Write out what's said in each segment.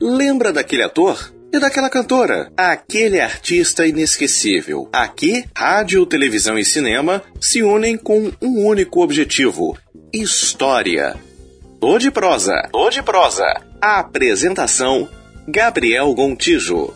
Lembra daquele ator? E daquela cantora? Aquele artista inesquecível. Aqui, rádio, televisão e cinema se unem com um único objetivo: história. Tô de prosa. Tô de prosa. A apresentação: Gabriel Gontijo.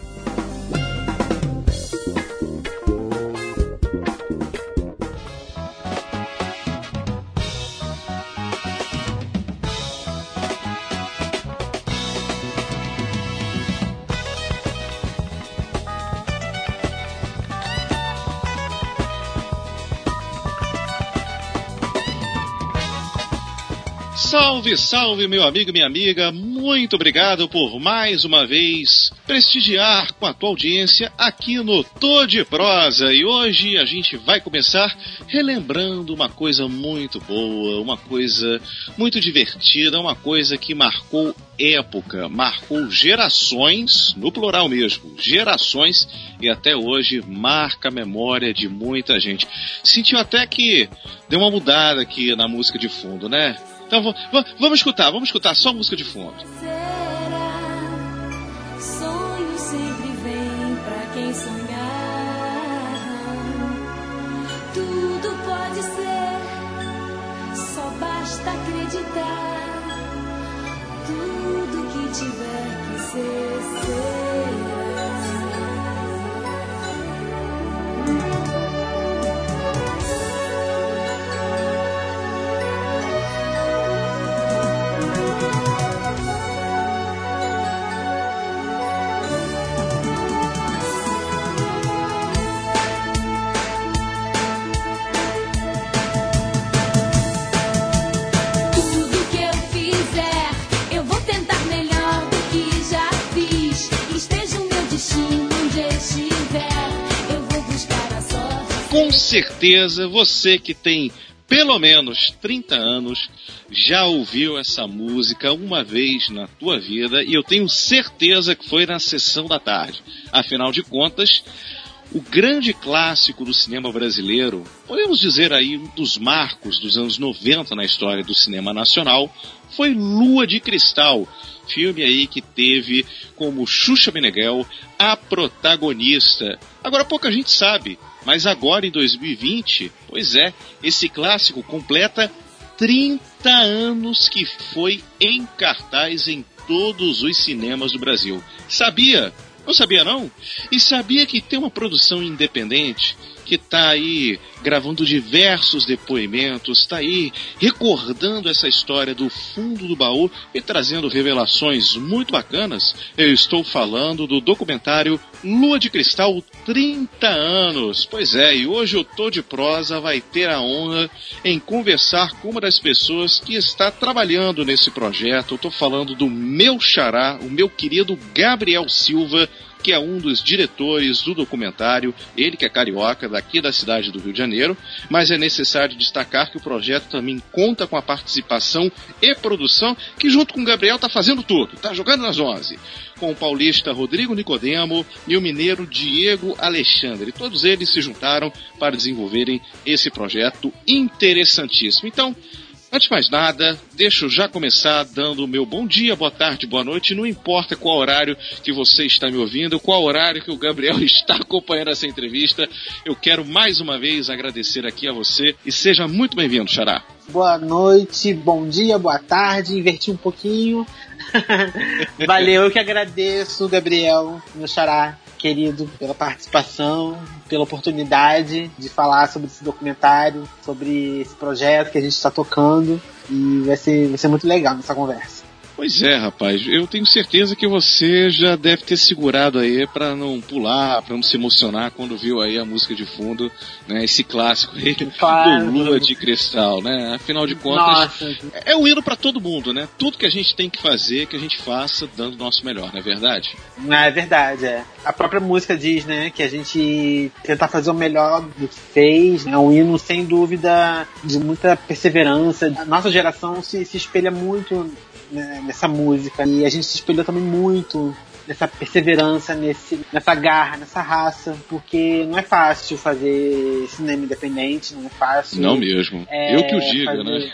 Salve, salve, meu amigo e minha amiga. Muito obrigado por mais uma vez prestigiar com a tua audiência aqui no Tô de Prosa. E hoje a gente vai começar relembrando uma coisa muito boa, uma coisa muito divertida, uma coisa que marcou época, marcou gerações, no plural mesmo, gerações, e até hoje marca a memória de muita gente. Sentiu até que deu uma mudada aqui na música de fundo, né? Então vamos escutar, vamos escutar só música de fundo. Certeza você que tem pelo menos 30 anos já ouviu essa música uma vez na tua vida e eu tenho certeza que foi na sessão da tarde. Afinal de contas, o grande clássico do cinema brasileiro, podemos dizer aí um dos marcos dos anos 90 na história do cinema nacional, foi Lua de Cristal, filme aí que teve como Xuxa Meneghel a protagonista. Agora pouca gente sabe, mas agora em 2020, pois é, esse clássico completa 30 anos que foi em cartaz em todos os cinemas do Brasil. Sabia? Não sabia não? E sabia que tem uma produção independente que está aí gravando diversos depoimentos, está aí recordando essa história do fundo do baú e trazendo revelações muito bacanas. Eu estou falando do documentário Lua de Cristal 30 anos. Pois é, e hoje o Tô de Prosa vai ter a honra em conversar com uma das pessoas que está trabalhando nesse projeto. Eu estou falando do meu xará, o meu querido Gabriel Silva, que é um dos diretores do documentário, ele que é carioca, daqui da cidade do Rio de Janeiro, mas é necessário destacar que o projeto também conta com a participação e produção, que junto com o Gabriel está fazendo tudo, está jogando nas 11 com o paulista Rodrigo Nicodemo e o mineiro Diego Alexandre. Todos eles se juntaram para desenvolverem esse projeto interessantíssimo. Então, Antes de mais nada, deixa eu já começar dando o meu bom dia, boa tarde, boa noite. Não importa qual horário que você está me ouvindo, qual horário que o Gabriel está acompanhando essa entrevista, eu quero mais uma vez agradecer aqui a você e seja muito bem-vindo, Xará. Boa noite, bom dia, boa tarde, inverti um pouquinho. Valeu, eu que agradeço, Gabriel, meu Xará querido, pela participação, pela oportunidade de falar sobre esse documentário, sobre esse projeto que a gente está tocando. E vai ser, vai ser muito legal nessa conversa. Pois é, rapaz. Eu tenho certeza que você já deve ter segurado aí para não pular, para não se emocionar quando viu aí a música de fundo, né? Esse clássico aí do Lua de Cristal, né? Afinal de contas, Nossa. é o hino para todo mundo, né? Tudo que a gente tem que fazer, que a gente faça dando o nosso melhor, não é verdade? É verdade, é. A própria música diz, né, que a gente tentar fazer o melhor do que fez, é um hino sem dúvida de muita perseverança. A nossa geração se, se espelha muito né, nessa música. E a gente se espelhou também muito nessa perseverança, nesse, nessa garra, nessa raça, porque não é fácil fazer cinema independente, não é fácil. Não mesmo. É, Eu que o diga, fazer- né?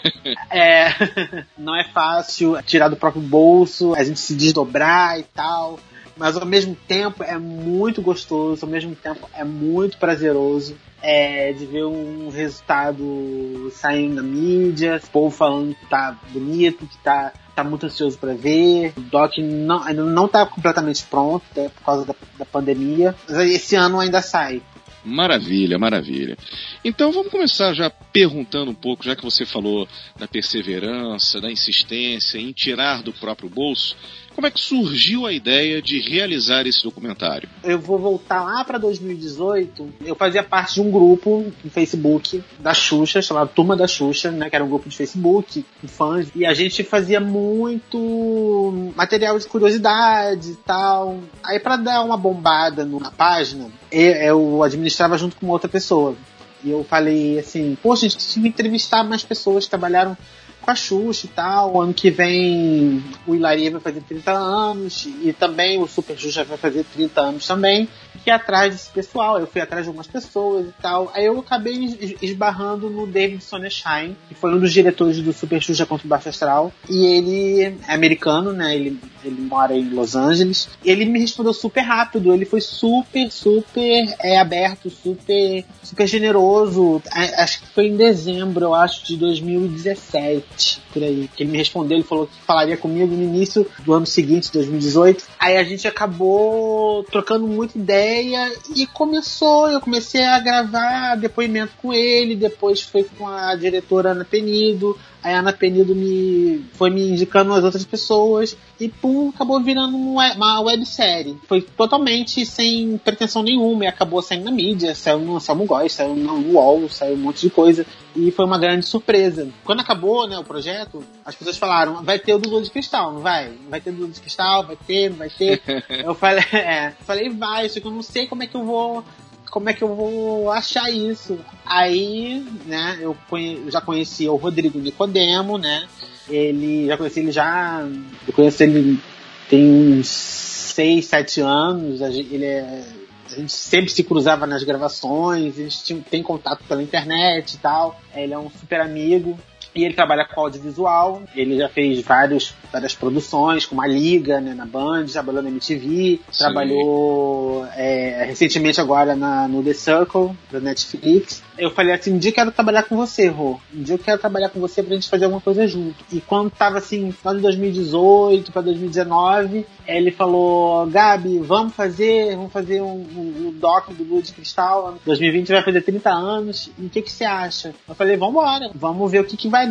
É, não é fácil tirar do próprio bolso, a gente se desdobrar e tal. Mas ao mesmo tempo é muito gostoso, ao mesmo tempo é muito prazeroso é, de ver um resultado saindo na mídia, o povo falando que tá bonito, que tá, tá muito ansioso para ver. O Doc não, não tá completamente pronto, até por causa da, da pandemia. Mas esse ano ainda sai. Maravilha, maravilha. Então vamos começar já perguntando um pouco, já que você falou da perseverança, da insistência em tirar do próprio bolso, como é que surgiu a ideia de realizar esse documentário? eu vou voltar lá pra 2018. Eu fazia parte de um grupo no Facebook da Xuxa, chamado Turma da Xuxa, né? Que era um grupo de Facebook, com fãs. E a gente fazia muito material de curiosidade e tal. Aí pra dar uma bombada na página, eu, administrava junto com outra pessoa. E eu falei assim, poxa, a gente tinha que entrevistar mais pessoas que trabalharam com a Xuxa e tal. Ano que vem o Hilaria vai fazer 30 anos e também o Super Xuxa vai fazer 30 anos também. Fiquei atrás desse pessoal, eu fui atrás de algumas pessoas e tal. Aí eu acabei es- esbarrando no David Sonenshine, que foi um dos diretores do Super Xuxa contra o Baixo Astral. E ele é americano, né? Ele, ele mora em Los Angeles. Ele me respondeu super rápido, ele foi super, super é, aberto, super, super generoso. Acho que foi em dezembro, eu acho, de 2017, por aí. Que ele me respondeu, ele falou que falaria comigo no início do ano seguinte, 2018. Aí a gente acabou trocando muita ideia e começou, eu comecei a gravar depoimento com ele, depois foi com a diretora Ana Penido, aí a Ana Penido me foi me indicando as outras pessoas e pum, acabou virando um uma websérie. Foi totalmente sem pretensão nenhuma e acabou saindo na mídia, saiu no Salmo Góis, saiu no UOL, saiu um monte de coisa e foi uma grande surpresa. Quando acabou, né, o projeto, as pessoas falaram, vai ter o do de Cristal, não vai? Vai ter o do de Cristal, vai ter, não vai ter? eu falei, é, falei, vai, só que eu não sei como é que eu vou como é que eu vou achar isso? Aí, né, eu, conhe- já conhecia o Rodrigo Nicodemo, né? Ele, já conheci ele já, eu conheço ele tem uns 6, 7 anos, a gente, ele é, a gente sempre se cruzava nas gravações, a gente tinha, tem contato pela internet e tal. Ele é um super amigo. E ele trabalha com audiovisual, ele já fez vários, várias produções, como a Liga, né, na Band, trabalhou na MTV, Sim. trabalhou é, recentemente agora na, no The Circle, da Netflix. Eu falei assim, um dia eu quero trabalhar com você, Rô. Um dia eu quero trabalhar com você pra gente fazer alguma coisa junto. E quando tava assim, final de 2018 pra 2019, ele falou, Gabi, vamos fazer, vamos fazer um, um, um doc do Lua de Cristal. 2020 vai fazer 30 anos. E o que que você acha? Eu falei, vambora, vamos ver o que que vai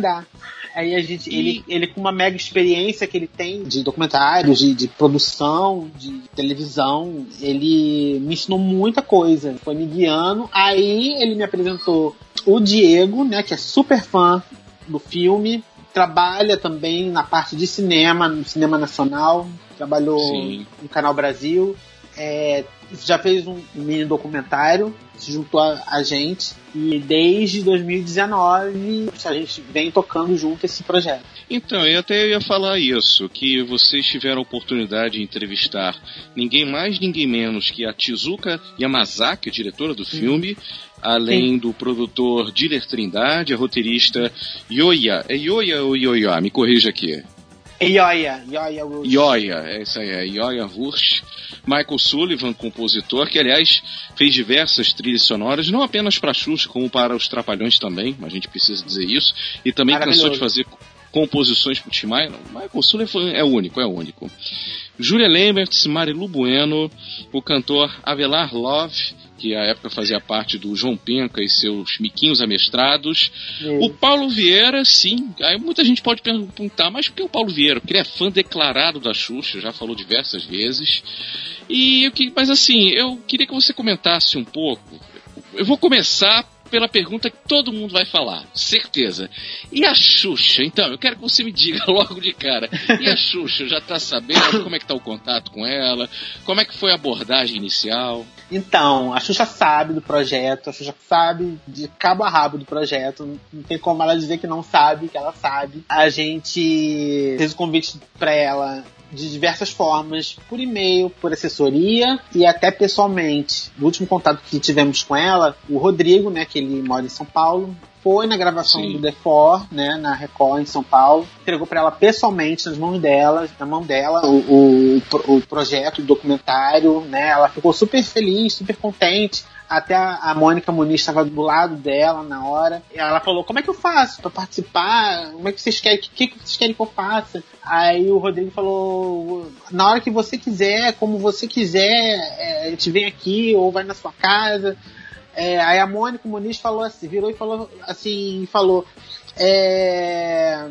Aí a gente, ele, ele com uma mega experiência que ele tem de documentários, de, de produção, de televisão, ele me ensinou muita coisa, foi me guiando. Aí ele me apresentou o Diego, né, que é super fã do filme, trabalha também na parte de cinema, no cinema nacional, trabalhou Sim. no Canal Brasil, é, já fez um mini documentário, se juntou a, a gente e desde 2019 a gente vem tocando junto esse projeto. Então, eu até ia falar isso, que vocês tiveram a oportunidade de entrevistar ninguém mais, ninguém menos que a Tizuka Yamazaki, diretora do filme, além do produtor Diller Trindade, a roteirista Yoya. É Yoya ou Yoya? Me corrija aqui. Ioia, Ioia Wilson. Yoya, é isso aí, é Yoya Wurst. Michael Sullivan, compositor, que aliás fez diversas trilhas sonoras, não apenas para Xuxa, como para os Trapalhões também, a gente precisa dizer isso, e também cansou de fazer composições para o Tim Maia. Michael Sullivan é único, é único. Júlia Lemberts, Marilu Bueno, o cantor Avelar Love, que à época fazia parte do João Penca e seus miquinhos amestrados. O Paulo Vieira, sim. Aí muita gente pode perguntar, mas por que o Paulo Vieira? Porque ele é fã declarado da Xuxa, já falou diversas vezes. E eu que, mas assim, eu queria que você comentasse um pouco. Eu vou começar pela pergunta que todo mundo vai falar, certeza. E a Xuxa? Então, eu quero que você me diga logo de cara. E a Xuxa, já tá sabendo como é que tá o contato com ela? Como é que foi a abordagem inicial? Então, a Xuxa sabe do projeto, a Xuxa sabe de cabo a rabo do projeto, não tem como ela dizer que não sabe, que ela sabe. A gente fez o convite pra ela de diversas formas, por e-mail, por assessoria e até pessoalmente. No último contato que tivemos com ela, o Rodrigo, né, que ele mora em São Paulo, foi na gravação Sim. do The Four, né, na Record em São Paulo, entregou para ela pessoalmente nas mãos dela, na mão dela, o, o, o projeto, o documentário, né, ela ficou super feliz, super contente. Até a, a Mônica Muniz estava do lado dela na hora. E ela falou: Como é que eu faço para participar? Como é que vocês querem? O que, que vocês querem que eu faça? Aí o Rodrigo falou: Na hora que você quiser, como você quiser, é, a gente vem aqui ou vai na sua casa. É, aí a Mônica Muniz falou assim, virou e falou assim, falou, é,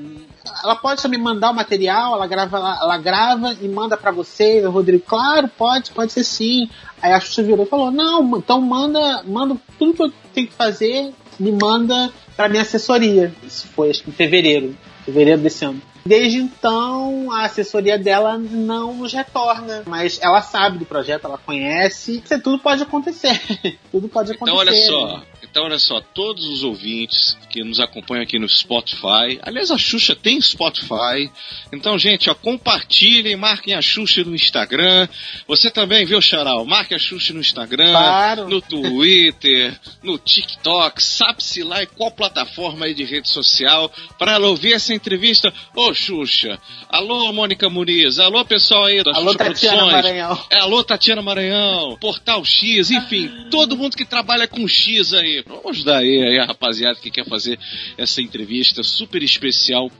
ela pode só me mandar o material, ela grava, ela, ela grava e manda pra você, Rodrigo, claro, pode, pode ser sim. Aí a Xuxa virou e falou, não, então manda, manda tudo que eu tenho que fazer, me manda pra minha assessoria. Isso foi acho que em fevereiro, fevereiro desse ano. Desde então, a assessoria dela não nos retorna, mas ela sabe do projeto, ela conhece, isso tudo pode acontecer. tudo pode acontecer. Então olha só, então olha só, todos os ouvintes que nos acompanham aqui no Spotify, aliás a Xuxa tem Spotify, então gente, ó, compartilhem, marquem a Xuxa no Instagram, você também viu Charal, marque a Xuxa no Instagram, Claro. no Twitter, no TikTok, sabe-se lá em qual plataforma aí de rede social, para ela ouvir essa entrevista, ô Xuxa, alô Mônica Muniz, alô pessoal aí da Alô, Xuxa Tatiana Produções, Maranhão. é, alô, Tatiana Maranhão, Portal X, enfim, todo mundo que trabalha com X aí. Vamos ajudar aí, aí a rapaziada que quer fazer essa entrevista super especial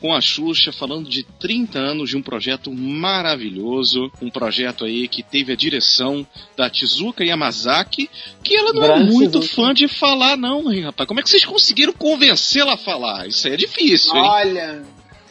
com a Xuxa, falando de 30 anos de um projeto maravilhoso, um projeto aí que teve a direção da Tizuka Yamazaki, que ela não é muito fã de falar não, hein, rapaz. Como é que vocês conseguiram convencê-la a falar? Isso aí é difícil, hein? Olha,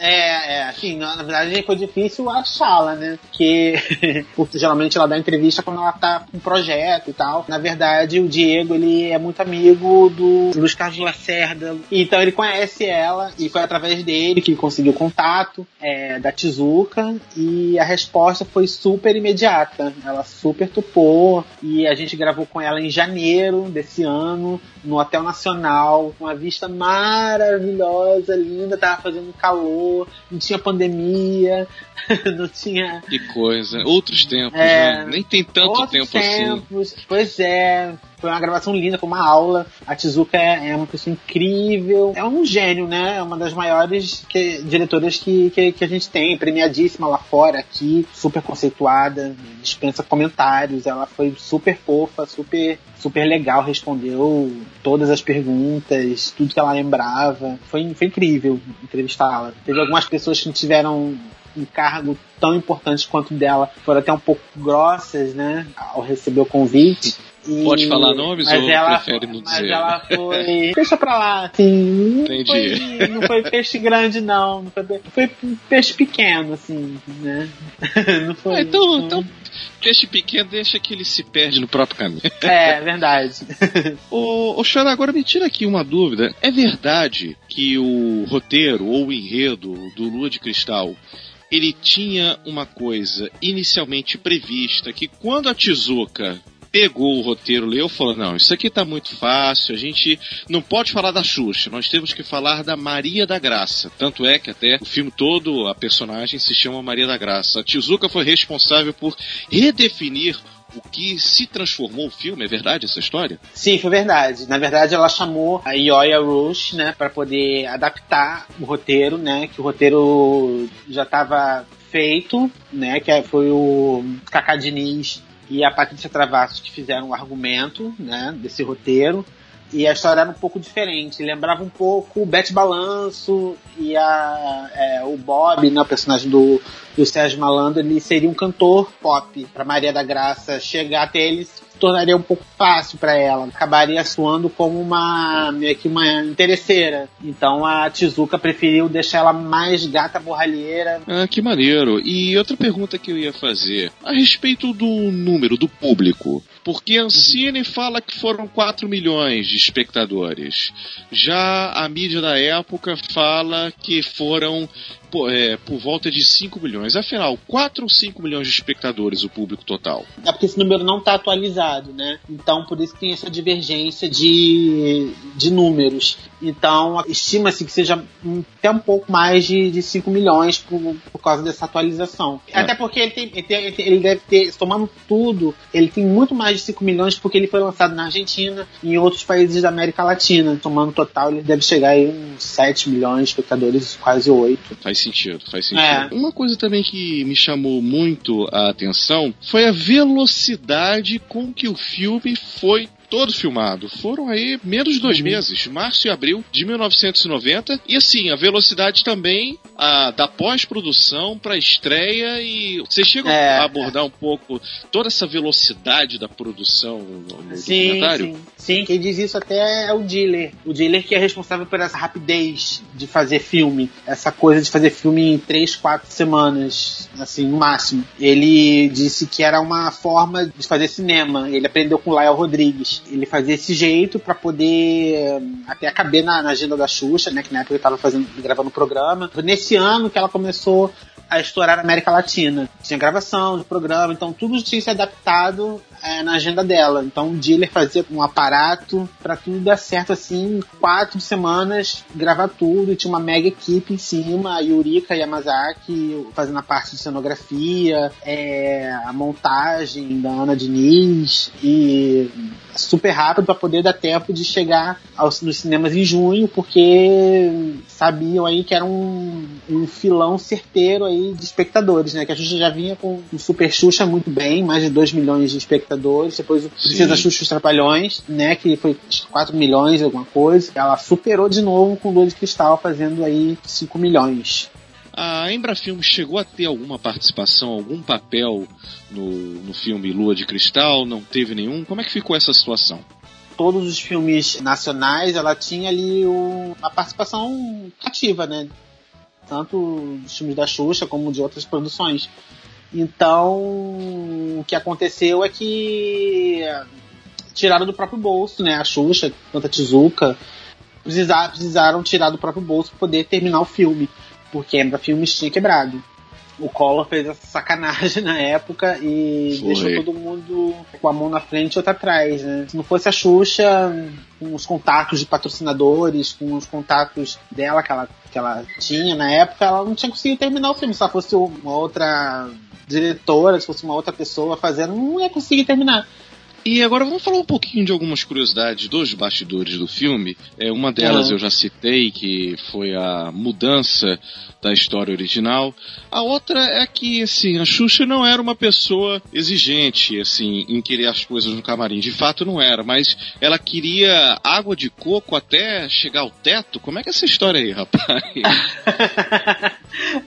é, é, assim, na, na verdade foi difícil achá-la, né? Porque geralmente ela dá entrevista quando ela tá com um projeto e tal. Na verdade, o Diego, ele é muito amigo do Luiz Carlos Lacerda. Então ele conhece ela e foi através dele que conseguiu contato é, da Tizuka e a resposta foi super imediata. Ela super topou e a gente gravou com ela em janeiro desse ano no Hotel Nacional, com uma vista maravilhosa, linda, tava fazendo calor, não tinha pandemia, não tinha Que coisa. Outros tempos, É, né? Nem tem tanto tempo assim. tempos. Pois é, foi uma gravação linda, foi uma aula. A Tizuka é, é uma pessoa incrível, é um gênio, né? É uma das maiores que- diretoras que, que, que a gente tem, premiadíssima lá fora, aqui, super conceituada, dispensa comentários. Ela foi super fofa, super super legal, respondeu todas as perguntas, tudo que ela lembrava. Foi, foi incrível entrevistá-la. Teve algumas pessoas que tiveram um cargo tão importante quanto dela, foram até um pouco grossas, né, ao receber o convite. E- Pode falar nomes mas ou ela, prefere não mas dizer? ela foi. Deixa pra lá, assim. Não Entendi. foi, não foi peixe grande, não. não foi, foi peixe pequeno, assim, né? Não foi. Ah, então, não- então, peixe pequeno deixa que ele se perde no próprio caminho. É, verdade. Ô, ô Xará, agora me tira aqui uma dúvida. É verdade que o roteiro ou o enredo do Lua de Cristal ele tinha uma coisa inicialmente prevista que quando a Tizuka pegou o roteiro, leu, falou: Não, isso aqui tá muito fácil, a gente não pode falar da Xuxa, nós temos que falar da Maria da Graça. Tanto é que até o filme todo, a personagem se chama Maria da Graça. A Tizuka foi responsável por redefinir o que se transformou o filme, é verdade essa história? Sim, foi verdade. Na verdade, ela chamou a Ioia Rush, né, para poder adaptar o roteiro, né, que o roteiro já estava feito, né, que foi o Cacá Diniz e a Patrícia Travassos que fizeram o argumento, né, desse roteiro. E a história era um pouco diferente, lembrava um pouco o Bete Balanço e a, é, o Bob, né, o personagem do, do Sérgio Malandro, ele seria um cantor pop. Para Maria da Graça chegar até ele se tornaria um pouco fácil para ela, acabaria soando como uma meio que uma interesseira. Então a Tizuka preferiu deixar ela mais gata borralheira. Ah, que maneiro. E outra pergunta que eu ia fazer, a respeito do número do público. Porque Ancine fala que foram 4 milhões de espectadores. Já a mídia da época fala que foram por, é, por volta de 5 milhões. Afinal, 4 ou 5 milhões de espectadores o público total? É porque esse número não está atualizado, né? Então, por isso tem essa divergência de, de números. Então, estima-se que seja até um pouco mais de, de 5 milhões por, por causa dessa atualização. É. Até porque ele, tem, ele, tem, ele deve ter, tomando tudo, ele tem muito mais de 5 milhões porque ele foi lançado na Argentina e em outros países da América Latina. Tomando total, ele deve chegar aí uns 7 milhões de espectadores, quase 8. Faz sentido, faz sentido. É. Uma coisa também que me chamou muito a atenção foi a velocidade com que o filme foi todo filmado. Foram aí menos de dois uhum. meses, março e abril de 1990. E assim, a velocidade também a, da pós-produção para estreia e você chega é, a abordar um pouco toda essa velocidade da produção no, no sim, documentário? Sim, sim, quem diz isso até é o dealer. O dealer que é responsável por essa rapidez de fazer filme, essa coisa de fazer filme em três, quatro semanas, assim, no máximo. Ele disse que era uma forma de fazer cinema. Ele aprendeu com Lyle Rodrigues ele fazia esse jeito para poder até caber na, na, agenda da Xuxa, né? Que na época ele tava fazendo, gravando o programa. Nesse ano que ela começou a estourar na América Latina. Tinha gravação de programa, então tudo tinha se adaptado é, na agenda dela. Então o dealer fazia um aparato para tudo dar certo assim, quatro semanas, gravar tudo. Tinha uma mega equipe em cima, a Yurika Yamazaki fazendo a parte de cenografia, é, a montagem da Ana Diniz e super rápido para poder dar tempo de chegar aos, nos cinemas em junho, porque sabiam aí que era um, um filão certeiro aí de espectadores, né? Que a Xuxa já vinha com o Super Xuxa muito bem, mais de 2 milhões de espectadores, depois o Princesa Xuxa os Trapalhões, né? Que foi 4 milhões, alguma coisa. Ela superou de novo com o Lua de Cristal, fazendo aí 5 milhões. A Embrafilme chegou a ter alguma participação, algum papel no, no filme Lua de Cristal? Não teve nenhum? Como é que ficou essa situação? Todos os filmes nacionais, ela tinha ali o, uma participação ativa, né? Tanto dos filmes da Xuxa como de outras produções. Então, o que aconteceu é que tiraram do próprio bolso, né? A Xuxa, tanto a Tizuka, precisaram, precisaram tirar do próprio bolso para poder terminar o filme porque a Filmes tinha quebrado. O Collor fez essa sacanagem na época e Foi. deixou todo mundo com a mão na frente e outra atrás, né? Se não fosse a Xuxa, com os contatos de patrocinadores, com os contatos dela que ela, que ela tinha na época, ela não tinha conseguido terminar o filme. Se ela fosse uma outra diretora, se fosse uma outra pessoa fazendo, não ia conseguir terminar. E agora vamos falar um pouquinho de algumas curiosidades dos bastidores do filme. É, uma delas uhum. eu já citei, que foi a mudança da história original. A outra é que, assim, a Xuxa não era uma pessoa exigente, assim, em querer as coisas no camarim. De fato não era, mas ela queria água de coco até chegar ao teto. Como é que é essa história aí, rapaz?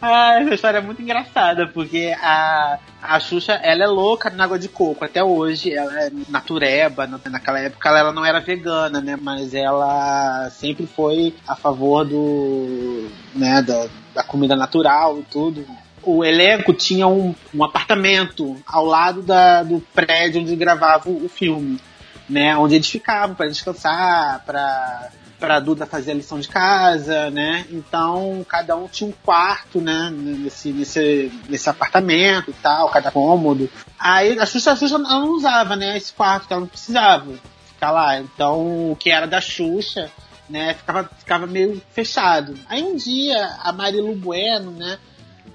ah, essa história é muito engraçada, porque a, a Xuxa, ela é louca na água de coco até hoje. Ela é natureba, naquela época ela não era vegana, né? Mas ela sempre foi a favor do, né, da, da comida natural e tudo. O elenco tinha um, um apartamento ao lado da, do prédio onde gravava o, o filme, né? Onde eles ficavam para descansar, para para Duda fazer a lição de casa, né? Então cada um tinha um quarto, né? Nesse, nesse, nesse apartamento e tal, cada cômodo. Aí a Xuxa, a Xuxa não usava, né? Esse quarto que ela não precisava ficar lá. Então o que era da Xuxa né? Ficava, ficava meio fechado. Aí um dia a Marilu Bueno, né?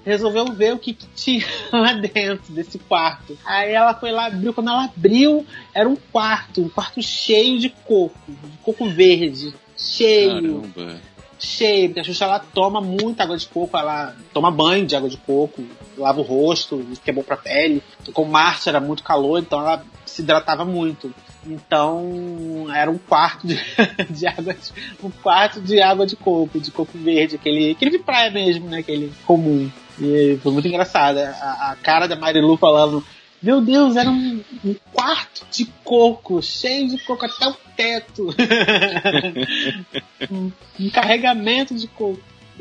Resolveu ver o que, que tinha lá dentro desse quarto. Aí ela foi lá, abriu. Quando ela abriu, era um quarto, um quarto cheio de coco, de coco verde, cheio. Caramba cheio, porque a Xuxa ela toma muita água de coco, ela toma banho de água de coco, lava o rosto, que é bom pra pele. Com março era muito calor, então ela se hidratava muito. Então era um quarto de, de água, de, um quarto de água de coco, de coco verde, aquele, aquele de praia mesmo, né? Aquele comum. E foi muito engraçado. A, a cara da Marilu falando, meu Deus, era um, um, quarto de coco, cheio de coco até o teto. um, um, carregamento de coco.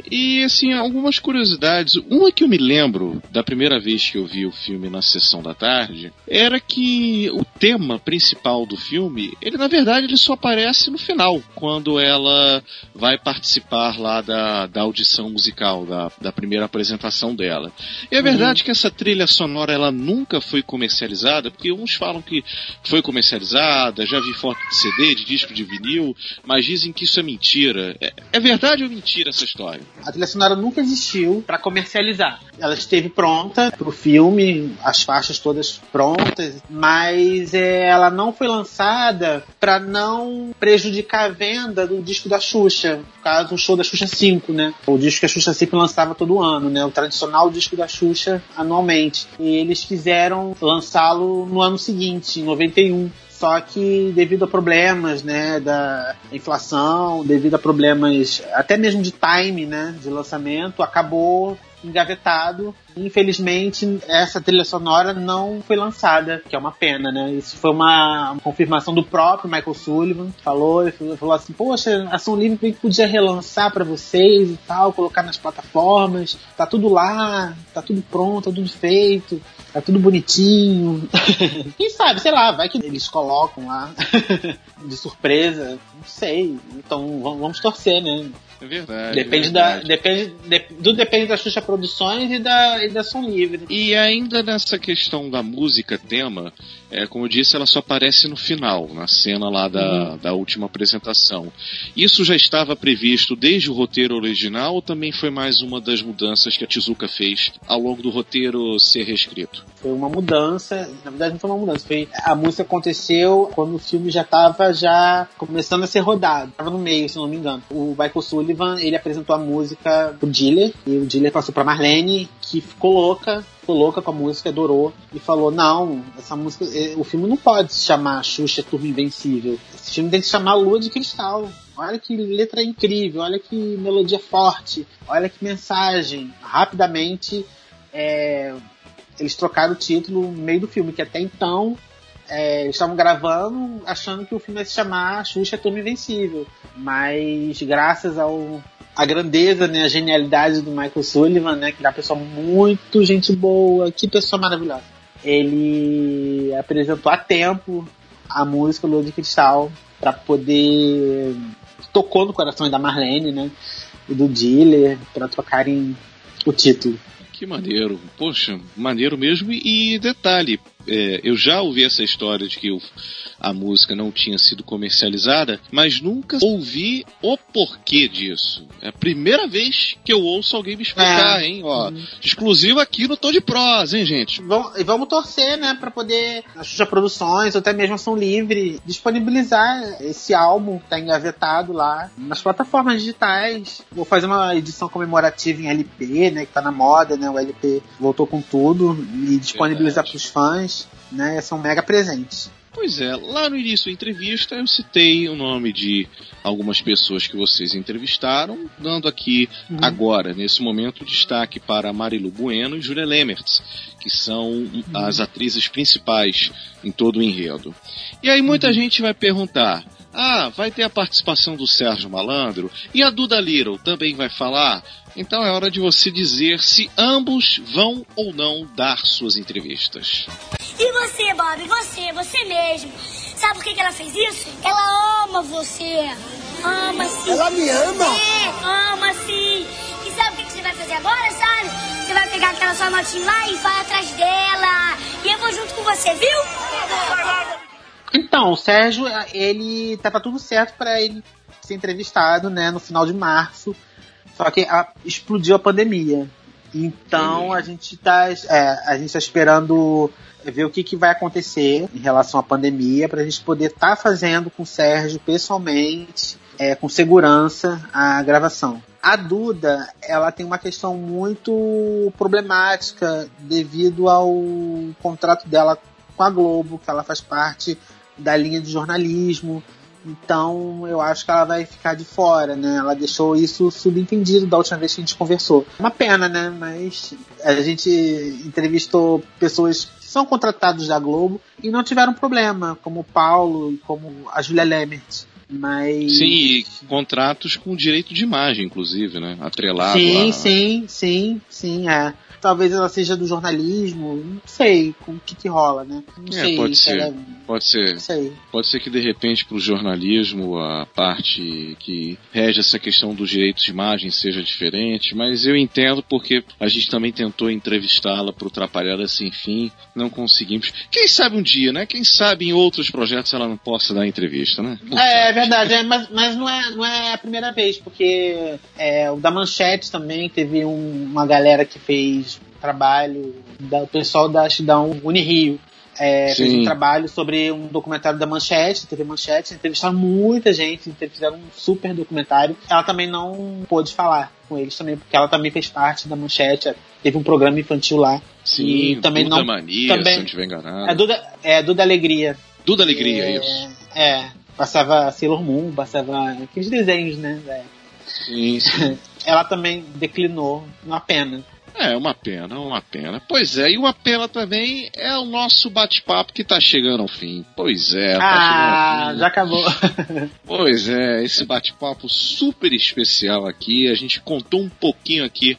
E assim, algumas curiosidades. Uma que eu me lembro da primeira vez que eu vi o filme na sessão da tarde era que o tema principal do filme, ele na verdade ele só aparece no final, quando ela vai participar lá da, da audição musical, da, da primeira apresentação dela. E é verdade uhum. que essa trilha sonora ela nunca foi comercializada, porque uns falam que foi comercializada, já vi foto de CD, de disco de vinil, mas dizem que isso é mentira. É, é verdade ou mentira essa história? A trilha sonora nunca existiu para comercializar. Ela esteve pronta pro filme, as faixas todas prontas, mas é, ela não foi lançada para não prejudicar a venda do disco da Xuxa, no caso o show da Xuxa 5, né? O disco que a Xuxa sempre lançava todo ano, né? O tradicional disco da Xuxa anualmente. E eles fizeram lançá-lo no ano seguinte, em 91. Só que devido a problemas, né, da inflação, devido a problemas até mesmo de time, né, de lançamento, acabou engavetado. Infelizmente, essa trilha sonora não foi lançada, que é uma pena, né? Isso foi uma, confirmação do próprio Michael Sullivan. Falou, ele falou assim: Poxa, a Som Livre podia relançar para vocês e tal, colocar nas plataformas. Tá tudo lá, tá tudo pronto, tá tudo feito. Tá tudo bonitinho. Quem sabe, sei lá, vai que eles colocam lá de surpresa. Não sei. Então vamos torcer, né? É verdade. Depende é verdade. da. Depende, de, do depende da Xuxa Produções e da, e da Som Livre. E ainda nessa questão da música tema, é, como eu disse, ela só aparece no final, na cena lá da, uhum. da última apresentação. Isso já estava previsto desde o roteiro original ou também foi mais uma das mudanças que a Tizuka fez ao longo do roteiro ser reescrito? Foi uma mudança, na verdade não foi uma mudança, foi a música aconteceu quando o filme já estava já começando a ser rodado, estava no meio, se não me engano. O Michael Sullivan, ele apresentou a música pro Diller e o Diller passou para Marlene, que ficou louca, louca com a música, adorou e falou: "Não, essa música, eh, o filme não pode se chamar Xuxa Turma Invencível. Esse filme tem que se chamar Lua de Cristal." Olha que letra incrível, olha que melodia forte, olha que mensagem. Rapidamente, é, eles trocaram o título no meio do filme, que até então é, eles estavam gravando achando que o filme ia se chamar Xuxa Turma Invencível. Mas graças ao a grandeza, né, a genialidade do Michael Sullivan, né, que é uma pessoa muito gente boa, que pessoa maravilhosa. Ele apresentou a tempo a música Lua de Cristal para poder tocou no coração da Marlene, né, e do Diller para trocarem o título. Que maneiro. Poxa, maneiro mesmo. E detalhe, é, eu já ouvi essa história de que o, a música não tinha sido comercializada, mas nunca ouvi o porquê disso. É a primeira vez que eu ouço alguém me explicar, é. hein? Ó, uhum. exclusivo aqui no Tom de Pros, hein, gente? Vamos, e vamos torcer, né, para poder a Xuxa Produções, ou até mesmo Ação Livre, disponibilizar esse álbum que tá engavetado lá nas plataformas digitais. Vou fazer uma edição comemorativa em LP, né, que tá na moda, né, o LP voltou com tudo e disponibilizar para os fãs, né, são mega presentes. Pois é, lá no início da entrevista eu citei o nome de algumas pessoas que vocês entrevistaram, dando aqui uhum. agora, nesse momento, destaque para Marilu Bueno e Julia Lemertz, que são uhum. as atrizes principais em todo o enredo. E aí muita uhum. gente vai perguntar: ah, vai ter a participação do Sérgio Malandro e a Duda Little também vai falar? Então é hora de você dizer se ambos vão ou não dar suas entrevistas. E você, Bob, você, você mesmo. Sabe por que, que ela fez isso? Ela ama você. Ama sim. Ela me ama? É, ama sim. E sabe o que, que você vai fazer agora, sabe? Você vai pegar aquela sua notinha lá e vai atrás dela. E eu vou junto com você, viu? Então, o Sérgio, ele tava tudo certo para ele ser entrevistado, né, no final de março. Só que a, explodiu a pandemia. Então a gente está é, a gente tá esperando ver o que, que vai acontecer em relação à pandemia para a gente poder estar tá fazendo com o Sérgio pessoalmente, é, com segurança, a gravação. A Duda, ela tem uma questão muito problemática devido ao contrato dela com a Globo, que ela faz parte da linha de jornalismo. Então eu acho que ela vai ficar de fora, né? Ela deixou isso subentendido da última vez que a gente conversou. Uma pena, né? Mas a gente entrevistou pessoas que são contratados da Globo e não tiveram problema, como o Paulo e como a Julia Lemert. Mas. Sim, e contratos com direito de imagem, inclusive, né? Atrelado Sim, a... sim, sim, sim, é. Talvez ela seja do jornalismo, não sei com o que, que rola, né? Não É, sei. pode se ser. ela- Pode ser. Sei. Pode ser que de repente para o jornalismo a parte que rege essa questão dos direitos de imagem seja diferente, mas eu entendo porque a gente também tentou entrevistá-la para o Trapalhada Sem Fim, não conseguimos. Quem sabe um dia, né? Quem sabe em outros projetos ela não possa dar entrevista, né? Não É, é verdade, é, mas, mas não, é, não é a primeira vez, porque é, o da Manchete também teve um- uma galera que fez trabalho, da, o pessoal da, da Unirio. É, fez um trabalho sobre um documentário da Manchete, TV Manchete, entrevistaram muita gente, fizeram um super documentário. Ela também não pôde falar com eles também, porque ela também fez parte da Manchete, teve um programa infantil lá. Sim, e também Duda não- Mania, também- se não estiver enganado. É Duda, é Duda Alegria. Duda Alegria, é, isso. É, passava Sailor Moon, passava aqueles desenhos, né? Sim, sim. Ela também declinou, uma pena. É, uma pena, uma pena. Pois é, e uma pena também é o nosso bate-papo que tá chegando ao fim. Pois é, tá ah, chegando ao fim. já acabou. Pois é, esse bate-papo super especial aqui. A gente contou um pouquinho aqui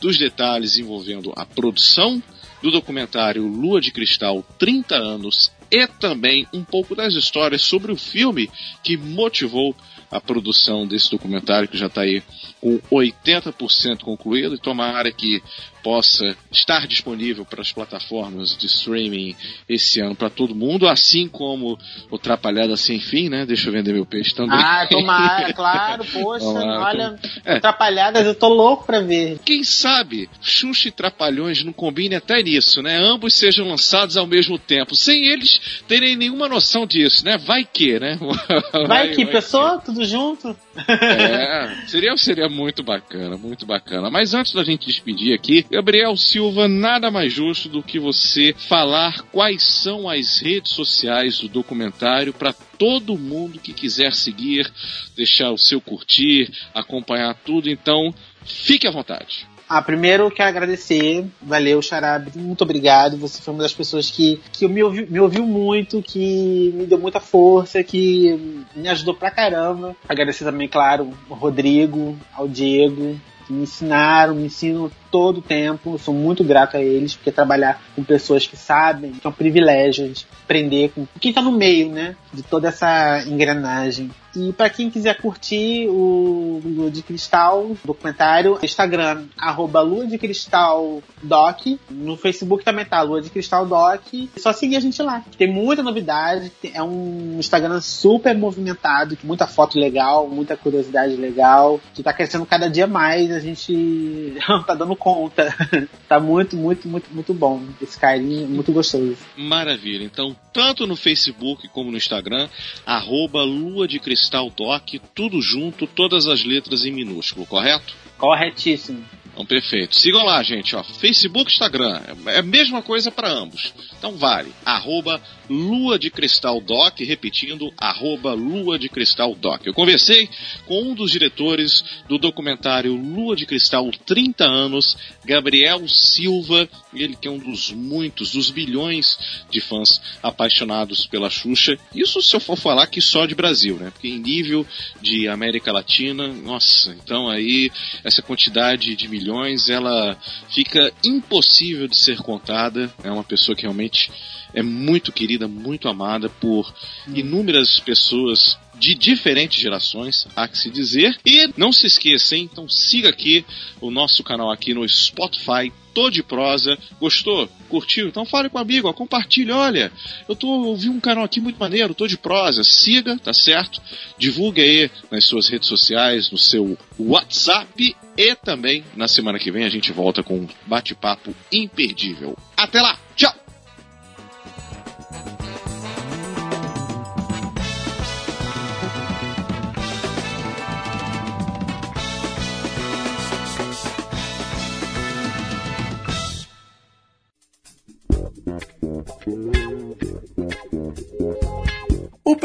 dos detalhes envolvendo a produção do documentário Lua de Cristal 30 anos e também um pouco das histórias sobre o filme que motivou a produção desse documentário que já está aí com 80% concluído e tomara que possa estar disponível para as plataformas de streaming esse ano para todo mundo, assim como o Trapalhada Sem Fim, né? Deixa eu vender meu peixe também. ah, tomara, claro, poxa, Tomara, olha, É. atrapalhadas, eu tô louco pra ver. Quem sabe Xuxa e Trapalhões não combinem até nisso, né? Ambos sejam lançados ao mesmo tempo, sem eles terem nenhuma noção disso, né? Vai que, né? Vai, que pessoa, tudo junto? É, seria, seria muito bacana, muito bacana. Mas antes da gente despedir aqui, Gabriel Silva, nada mais justo do que você falar quais são as redes sociais do documentário para todo mundo que quiser seguir, deixar o seu curtir, acompanhar tudo. Então, fique à vontade. Ah, primeiro quero agradecer, valeu, Xarabe, muito obrigado. Você foi uma das pessoas que, que me, me ouviu muito, que me deu muita força, que me ajudou pra caramba. Agradecer também, claro, ao Rodrigo, ao Diego, que me ensinaram, me ensinam todo o tempo. Sou muito grato a eles, porque trabalhar com pessoas que sabem, que é um privilégio gente aprender com quem tá no meio, né, de toda essa engrenagem. E para quem quiser curtir o Lua de Cristal, documentário, Instagram, arroba Lua de Cristal Doc. No Facebook também tá, Lua de Cristal Doc. É só seguir a gente lá. Tem muita novidade. É um Instagram super movimentado, com muita foto legal, muita curiosidade legal. Que tá crescendo cada dia mais. A gente não tá dando conta. tá muito, muito, muito, muito bom. Esse carinho, muito gostoso. Maravilha. Então, tanto no Facebook como no Instagram, arroba Lua de Cristal Doc, tudo junto, todas as letras em minúsculo, correto? Corretíssimo. Então, perfeito. Sigam lá, gente, ó. Facebook, Instagram. É a mesma coisa para ambos. Então, vale. Arroba Lua de Cristal Doc, repetindo, arroba Lua de Cristal Doc. Eu conversei com um dos diretores do documentário Lua de Cristal 30 anos, Gabriel Silva, ele que é um dos muitos, dos bilhões de fãs apaixonados pela Xuxa. Isso se eu for falar que só de Brasil, né? Porque em nível de América Latina, nossa, então aí essa quantidade de milhões, ela fica impossível de ser contada. É uma pessoa que realmente é muito querida, muito amada por inúmeras pessoas de diferentes gerações, há que se dizer. E não se esqueça, hein? Então siga aqui o nosso canal aqui no Spotify, Tô de Prosa. Gostou? Curtiu? Então fale com o amigo, ó, compartilhe. Olha, eu tô ouvindo um canal aqui muito maneiro, Tô de Prosa. Siga, tá certo? Divulgue aí nas suas redes sociais, no seu WhatsApp e também na semana que vem a gente volta com um bate-papo imperdível. Até lá! Tchau!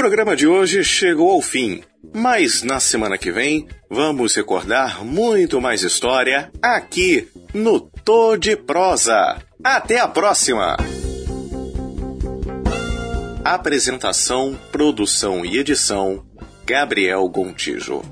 Programa de hoje chegou ao fim, mas na semana que vem vamos recordar muito mais história aqui no Tô de Prosa. Até a próxima! Apresentação, produção e edição: Gabriel Gontijo.